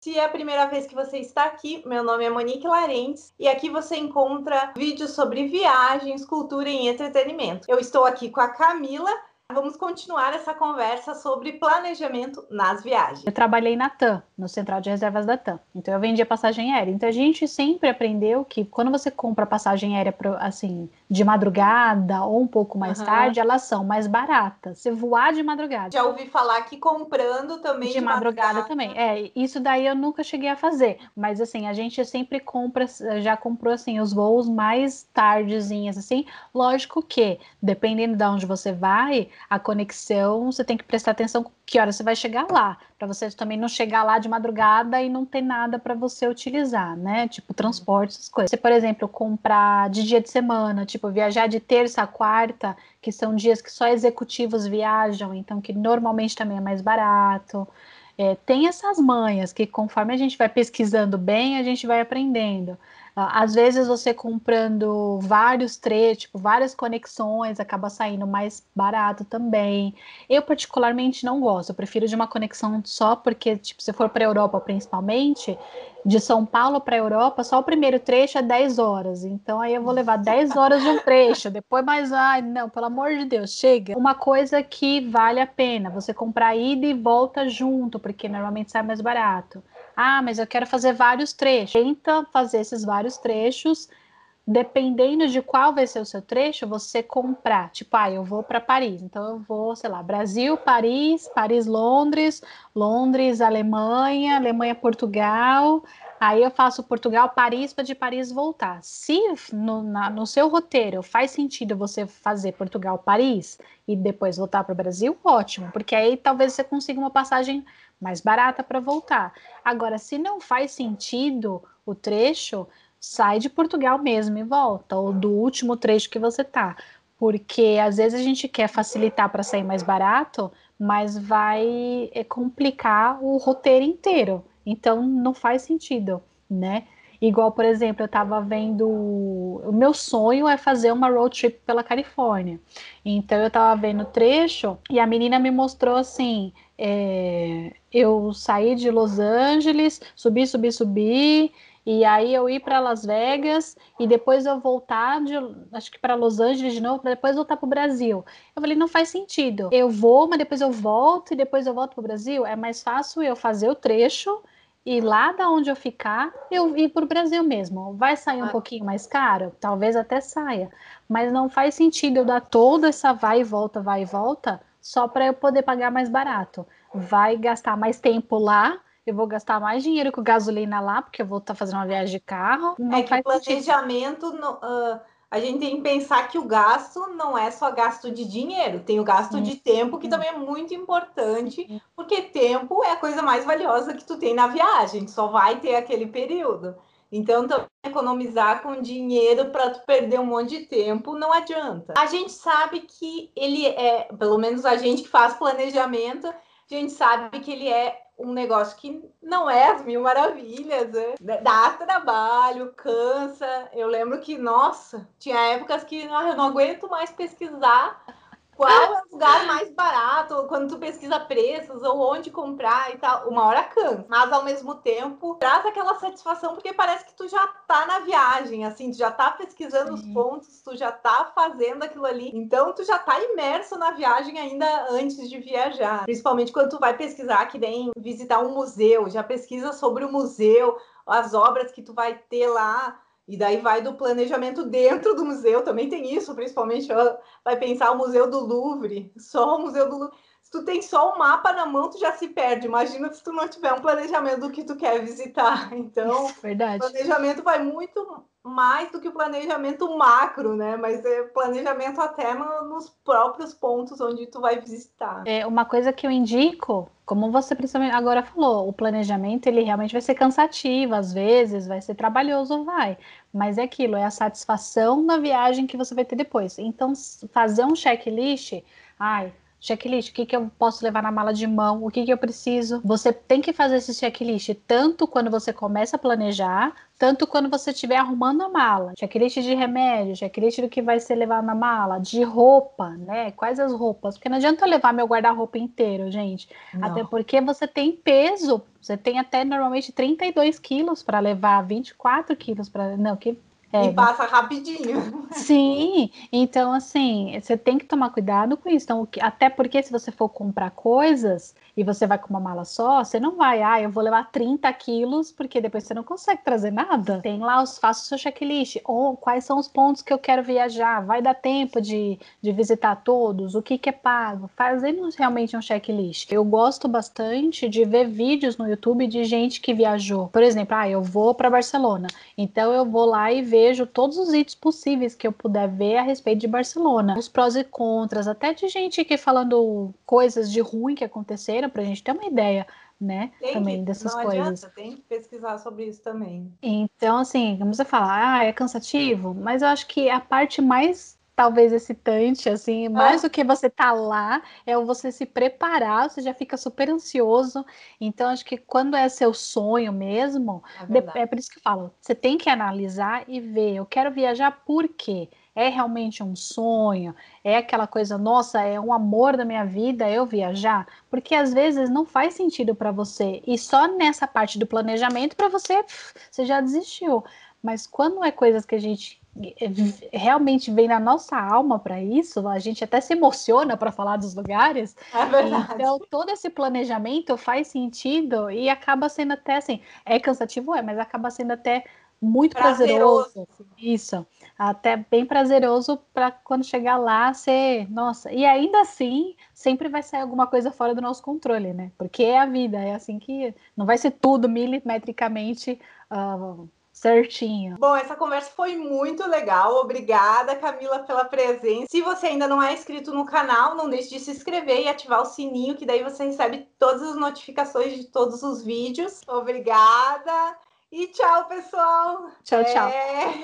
Se é a primeira vez que você está aqui, meu nome é Monique Larentes e aqui você encontra vídeos sobre viagens, cultura e entretenimento. Eu estou aqui com a Camila. Vamos continuar essa conversa sobre planejamento nas viagens. Eu trabalhei na TAM, no Central de Reservas da TAM. Então eu vendia passagem aérea. Então a gente sempre aprendeu que quando você compra passagem aérea assim, de madrugada ou um pouco mais uhum. tarde, elas são mais baratas. Você voar de madrugada. Já ouvi falar que comprando também de, de madrugada, madrugada, também. É, isso daí eu nunca cheguei a fazer, mas assim, a gente sempre compra, já comprou assim os voos mais tardezinhas assim. Lógico que dependendo de onde você vai, a conexão, você tem que prestar atenção que hora você vai chegar lá, para você também não chegar lá de madrugada e não ter nada para você utilizar, né? Tipo transporte, essas coisas. Você, por exemplo, comprar de dia de semana, tipo viajar de terça a quarta, que são dias que só executivos viajam, então que normalmente também é mais barato. É, tem essas manhas que conforme a gente vai pesquisando bem, a gente vai aprendendo. Ah, às vezes você comprando vários trechos, tipo, várias conexões, acaba saindo mais barato também. Eu particularmente não gosto, eu prefiro de uma conexão só, porque, tipo, se for para a Europa principalmente, de São Paulo para a Europa, só o primeiro trecho é 10 horas. Então aí eu vou levar 10 horas de um trecho, depois mais, ai, não, pelo amor de Deus, chega. Uma coisa que vale a pena, você comprar ida e volta junto, porque normalmente sai mais barato. Ah, mas eu quero fazer vários trechos. Tenta fazer esses vários trechos. Dependendo de qual vai ser o seu trecho, você comprar. Tipo, ah, eu vou para Paris. Então eu vou, sei lá, Brasil, Paris, Paris, Londres, Londres, Alemanha, Alemanha, Portugal. Aí eu faço Portugal, Paris, para de Paris voltar. Se no, na, no seu roteiro faz sentido você fazer Portugal, Paris e depois voltar para o Brasil, ótimo, porque aí talvez você consiga uma passagem mais barata para voltar. Agora, se não faz sentido o trecho, sai de Portugal mesmo e volta, ou do último trecho que você tá. Porque às vezes a gente quer facilitar para sair mais barato, mas vai é, complicar o roteiro inteiro. Então não faz sentido, né? Igual, por exemplo, eu estava vendo. O meu sonho é fazer uma road trip pela Califórnia. Então eu estava vendo o trecho e a menina me mostrou assim: é, eu saí de Los Angeles, subi, subi, subi, e aí eu ir para Las Vegas e depois eu voltar de, acho que para Los Angeles de novo, para depois voltar para o Brasil. Eu falei, não faz sentido. Eu vou, mas depois eu volto e depois eu volto para o Brasil. É mais fácil eu fazer o trecho e lá da onde eu ficar, eu ir para o Brasil mesmo. Vai sair um ah. pouquinho mais caro? Talvez até saia. Mas não faz sentido eu dar toda essa vai e volta, vai e volta só para eu poder pagar mais barato. Vai gastar mais tempo lá, eu vou gastar mais dinheiro com gasolina lá, porque eu vou estar tá fazendo uma viagem de carro. Não é que planejamento, no, uh, a gente tem que pensar que o gasto não é só gasto de dinheiro, tem o gasto de tempo, que também é muito importante, porque tempo é a coisa mais valiosa que tu tem na viagem, só vai ter aquele período. Então, também economizar com dinheiro para tu perder um monte de tempo não adianta. A gente sabe que ele é, pelo menos a gente que faz planejamento, a gente sabe que ele é um negócio que não é as mil maravilhas, né? dá trabalho, cansa. Eu lembro que, nossa, tinha épocas que ah, eu não aguento mais pesquisar qual é o lugar mais barato, quando tu pesquisa preços ou onde comprar e tal, uma hora cansa, mas ao mesmo tempo traz aquela satisfação porque parece que tu já tá na viagem, assim, tu já tá pesquisando Sim. os pontos, tu já tá fazendo aquilo ali, então tu já tá imerso na viagem ainda antes de viajar, principalmente quando tu vai pesquisar que nem visitar um museu, já pesquisa sobre o museu, as obras que tu vai ter lá, e daí vai do planejamento dentro do museu, também tem isso, principalmente vai pensar o Museu do Louvre, só o Museu do Louvre. Tu tem só o um mapa na mão, tu já se perde. Imagina se tu não tiver um planejamento do que tu quer visitar. Então, Verdade. o planejamento vai muito mais do que o planejamento macro, né? Mas é planejamento até nos próprios pontos onde tu vai visitar. É uma coisa que eu indico, como você principalmente agora falou, o planejamento ele realmente vai ser cansativo, às vezes vai ser trabalhoso, vai. Mas é aquilo, é a satisfação da viagem que você vai ter depois. Então, fazer um checklist, ai, checklist, o que, que eu posso levar na mala de mão, o que, que eu preciso. Você tem que fazer esse checklist tanto quando você começa a planejar, tanto quando você estiver arrumando a mala. Checklist de remédio, checklist do que vai ser levado na mala, de roupa, né? Quais as roupas? Porque não adianta eu levar meu guarda-roupa inteiro, gente. Não. Até porque você tem peso. Você tem até normalmente 32 quilos para levar, 24 quilos para. Não, que é, e passa rapidinho. Sim, então assim, você tem que tomar cuidado com isso. Então, até porque se você for comprar coisas, e você vai com uma mala só, você não vai, ah, eu vou levar 30 quilos, porque depois você não consegue trazer nada. Tem lá os, faça o seu checklist, ou quais são os pontos que eu quero viajar, vai dar tempo de, de visitar todos, o que, que é pago, fazendo realmente um checklist. Eu gosto bastante de ver vídeos no YouTube de gente que viajou. Por exemplo, ah, eu vou para Barcelona, então eu vou lá e vejo todos os vídeos possíveis que eu puder ver a respeito de Barcelona, os prós e contras, até de gente que falando coisas de ruim que aconteceram para a gente ter uma ideia, né? Tem também que, dessas não coisas. Adianta, tem que pesquisar sobre isso também. Então, assim, vamos falar, ah, é cansativo, mas eu acho que a parte mais talvez excitante, assim, mais ah. do que você tá lá, é você se preparar, você já fica super ansioso. Então, acho que quando é seu sonho mesmo, é, é por isso que eu falo, você tem que analisar e ver, eu quero viajar por quê? É realmente um sonho? É aquela coisa, nossa, é um amor da minha vida eu viajar? Porque às vezes não faz sentido para você. E só nessa parte do planejamento, para você, você já desistiu. Mas quando é coisas que a gente realmente vem na nossa alma para isso, a gente até se emociona para falar dos lugares. É verdade. Então, todo esse planejamento faz sentido e acaba sendo até assim, é cansativo, é, mas acaba sendo até muito prazeroso. prazeroso. Isso até bem prazeroso para quando chegar lá ser, nossa, e ainda assim sempre vai sair alguma coisa fora do nosso controle, né? Porque é a vida, é assim que não vai ser tudo milimetricamente uh, certinho. Bom, essa conversa foi muito legal. Obrigada, Camila, pela presença. Se você ainda não é inscrito no canal, não deixe de se inscrever e ativar o sininho, que daí você recebe todas as notificações de todos os vídeos. Obrigada. E tchau, pessoal. Tchau, tchau. É...